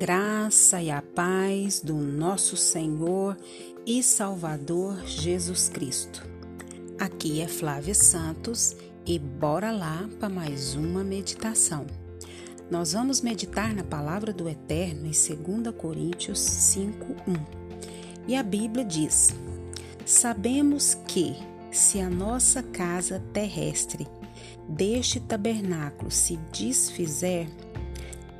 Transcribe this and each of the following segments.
graça e a paz do nosso Senhor e Salvador Jesus Cristo. Aqui é Flávia Santos e bora lá para mais uma meditação. Nós vamos meditar na palavra do Eterno em 2 Coríntios 5:1. E a Bíblia diz: Sabemos que se a nossa casa terrestre deste tabernáculo se desfizer,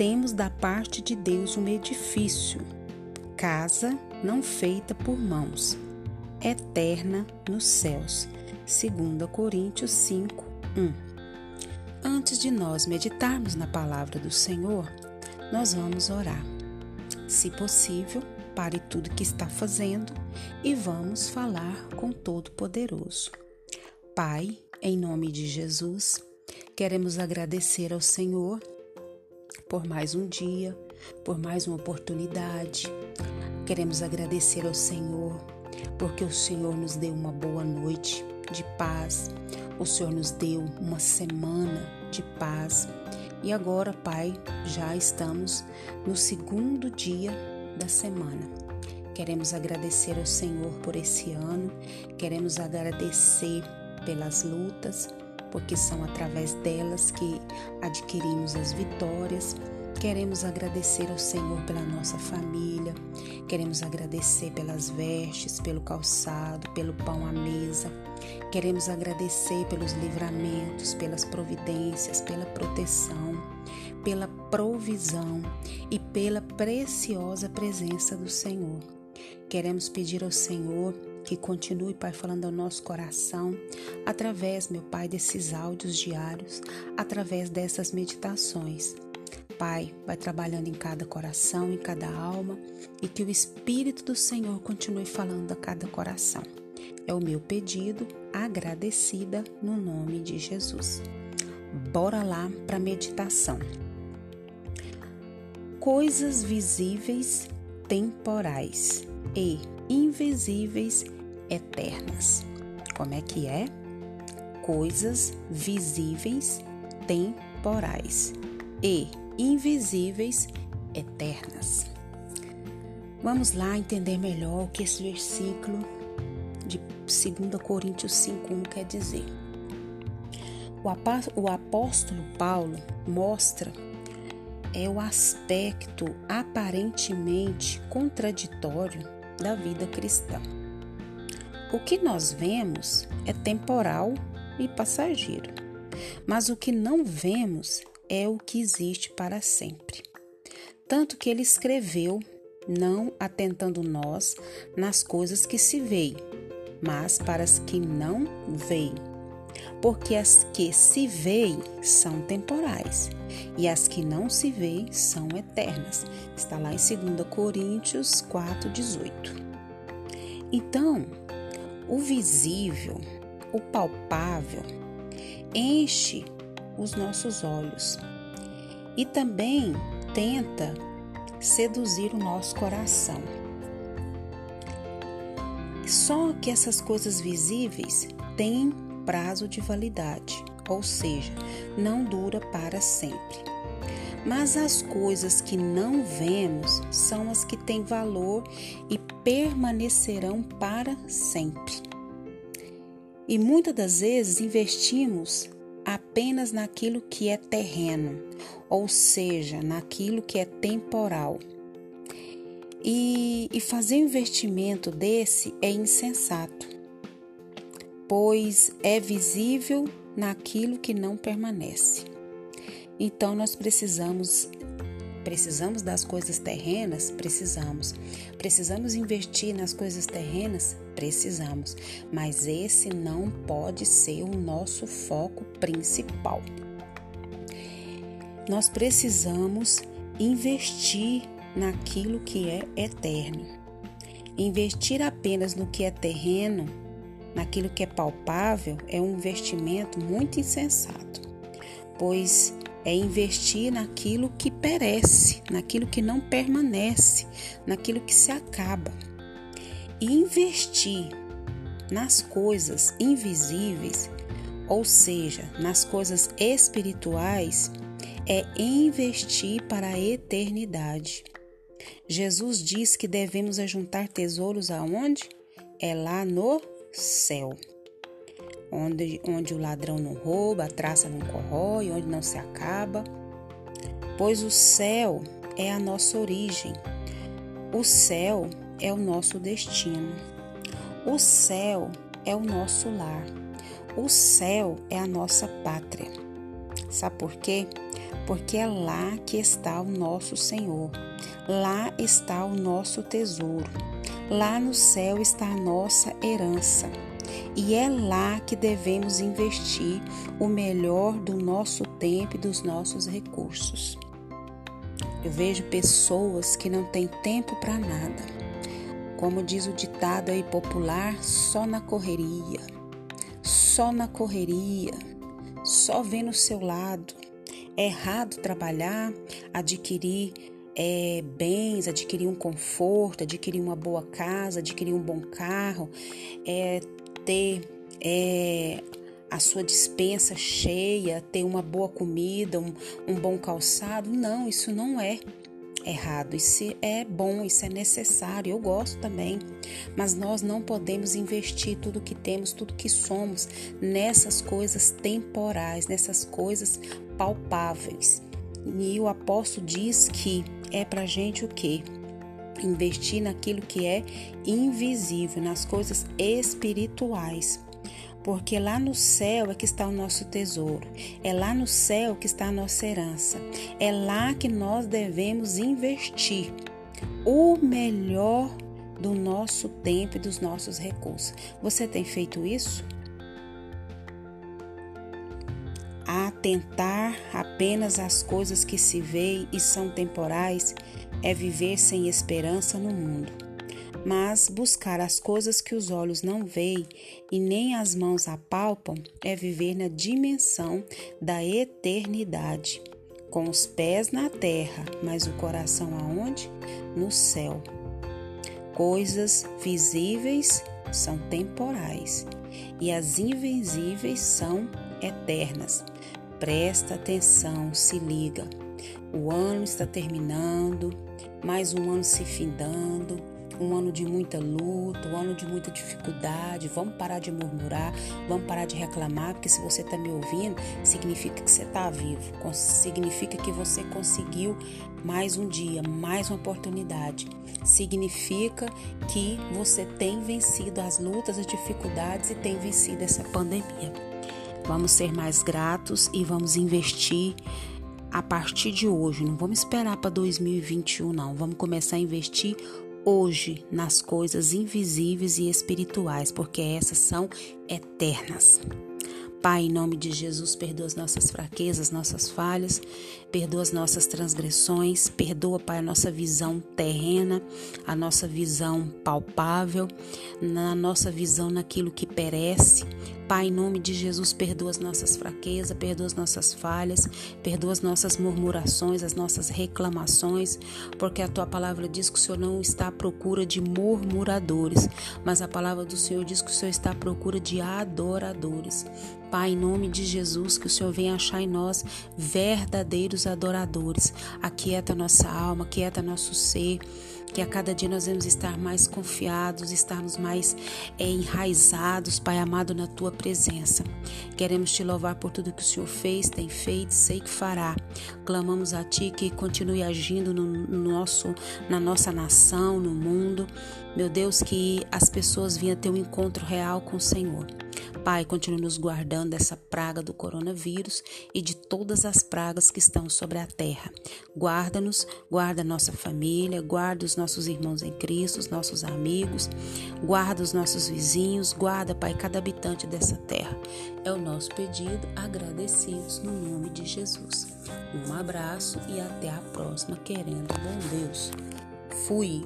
temos da parte de Deus um edifício, casa não feita por mãos, eterna nos céus. 2 Coríntios 5, 1. Antes de nós meditarmos na palavra do Senhor, nós vamos orar. Se possível, pare tudo que está fazendo e vamos falar com Todo-Poderoso. Pai, em nome de Jesus, queremos agradecer ao Senhor por mais um dia, por mais uma oportunidade. Queremos agradecer ao Senhor, porque o Senhor nos deu uma boa noite de paz, o Senhor nos deu uma semana de paz. E agora, Pai, já estamos no segundo dia da semana. Queremos agradecer ao Senhor por esse ano, queremos agradecer pelas lutas, porque são através delas que adquirimos as vitórias. Queremos agradecer ao Senhor pela nossa família, queremos agradecer pelas vestes, pelo calçado, pelo pão à mesa. Queremos agradecer pelos livramentos, pelas providências, pela proteção, pela provisão e pela preciosa presença do Senhor. Queremos pedir ao Senhor que continue, Pai, falando ao nosso coração, através, meu Pai, desses áudios diários, através dessas meditações. Pai, vai trabalhando em cada coração, em cada alma, e que o Espírito do Senhor continue falando a cada coração. É o meu pedido, agradecida no nome de Jesus. Bora lá para a meditação. Coisas visíveis temporais e invisíveis eternas. Como é que é? Coisas visíveis temporais e invisíveis eternas. Vamos lá entender melhor o que esse versículo de 2 Coríntios 5:1 quer dizer. O apóstolo Paulo mostra é o aspecto aparentemente contraditório da vida cristã. O que nós vemos é temporal e passageiro, mas o que não vemos é o que existe para sempre. Tanto que ele escreveu, não atentando nós nas coisas que se veem, mas para as que não veem. Porque as que se veem são temporais e as que não se veem são eternas. Está lá em 2 Coríntios 4,18. Então, o visível, o palpável, enche os nossos olhos e também tenta seduzir o nosso coração. Só que essas coisas visíveis têm prazo de validade, ou seja, não dura para sempre. Mas as coisas que não vemos são as que têm valor e permanecerão para sempre. E muitas das vezes investimos apenas naquilo que é terreno, ou seja, naquilo que é temporal. E, e fazer um investimento desse é insensato, pois é visível naquilo que não permanece. Então nós precisamos precisamos das coisas terrenas, precisamos. Precisamos investir nas coisas terrenas, precisamos. Mas esse não pode ser o nosso foco principal. Nós precisamos investir naquilo que é eterno. Investir apenas no que é terreno, naquilo que é palpável, é um investimento muito insensato, pois é investir naquilo que perece, naquilo que não permanece, naquilo que se acaba. E investir nas coisas invisíveis, ou seja, nas coisas espirituais, é investir para a eternidade. Jesus diz que devemos ajuntar tesouros aonde? É lá no céu. Onde, onde o ladrão não rouba, a traça não corrói, onde não se acaba. Pois o céu é a nossa origem. O céu é o nosso destino. O céu é o nosso lar. O céu é a nossa pátria. Sabe por quê? Porque é lá que está o nosso Senhor. Lá está o nosso tesouro. Lá no céu está a nossa herança. E é lá que devemos investir o melhor do nosso tempo e dos nossos recursos. Eu vejo pessoas que não têm tempo para nada. Como diz o ditado aí popular, só na correria. Só na correria. Só vendo o seu lado. É errado trabalhar, adquirir é, bens, adquirir um conforto, adquirir uma boa casa, adquirir um bom carro, é, ter é, a sua dispensa cheia, ter uma boa comida, um, um bom calçado. Não, isso não é errado. Isso é bom, isso é necessário. Eu gosto também. Mas nós não podemos investir tudo que temos, tudo que somos nessas coisas temporais, nessas coisas palpáveis. E o apóstolo diz que é para gente o quê? Investir naquilo que é invisível, nas coisas espirituais. Porque lá no céu é que está o nosso tesouro, é lá no céu que está a nossa herança, é lá que nós devemos investir o melhor do nosso tempo e dos nossos recursos. Você tem feito isso? Atentar apenas às coisas que se veem e são temporais é viver sem esperança no mundo. Mas buscar as coisas que os olhos não veem e nem as mãos apalpam é viver na dimensão da eternidade, com os pés na terra, mas o coração aonde? No céu. Coisas visíveis são temporais e as invisíveis são eternas. Presta atenção, se liga. O ano está terminando, mais um ano se findando, um ano de muita luta, um ano de muita dificuldade. Vamos parar de murmurar, vamos parar de reclamar, porque se você está me ouvindo, significa que você está vivo, significa que você conseguiu mais um dia, mais uma oportunidade. Significa que você tem vencido as lutas, as dificuldades e tem vencido essa pandemia. Vamos ser mais gratos e vamos investir a partir de hoje. Não vamos esperar para 2021, não. Vamos começar a investir hoje nas coisas invisíveis e espirituais, porque essas são eternas. Pai, em nome de Jesus, perdoa as nossas fraquezas, nossas falhas, perdoa as nossas transgressões, perdoa, Pai, a nossa visão terrena, a nossa visão palpável, na nossa visão naquilo que perece. Pai, em nome de Jesus, perdoa as nossas fraquezas, perdoa as nossas falhas, perdoa as nossas murmurações, as nossas reclamações, porque a tua palavra diz que o Senhor não está à procura de murmuradores, mas a palavra do Senhor diz que o Senhor está à procura de adoradores. Pai, em nome de Jesus, que o Senhor venha achar em nós verdadeiros adoradores. Aquieta nossa alma, aquieta nosso ser que a cada dia nós vamos estar mais confiados, estarmos mais é, enraizados, Pai amado, na tua presença. Queremos te louvar por tudo que o Senhor fez, tem feito, sei que fará. Clamamos a Ti que continue agindo no nosso, na nossa nação, no mundo. Meu Deus, que as pessoas venham ter um encontro real com o Senhor. Pai, continue nos guardando dessa praga do coronavírus e de todas as pragas que estão sobre a terra. Guarda-nos, guarda nossa família, guarda os nossos irmãos em Cristo, os nossos amigos, guarda os nossos vizinhos, guarda, Pai, cada habitante dessa terra. É o nosso pedido, agradecidos no nome de Jesus. Um abraço e até a próxima, querendo bom Deus. Fui.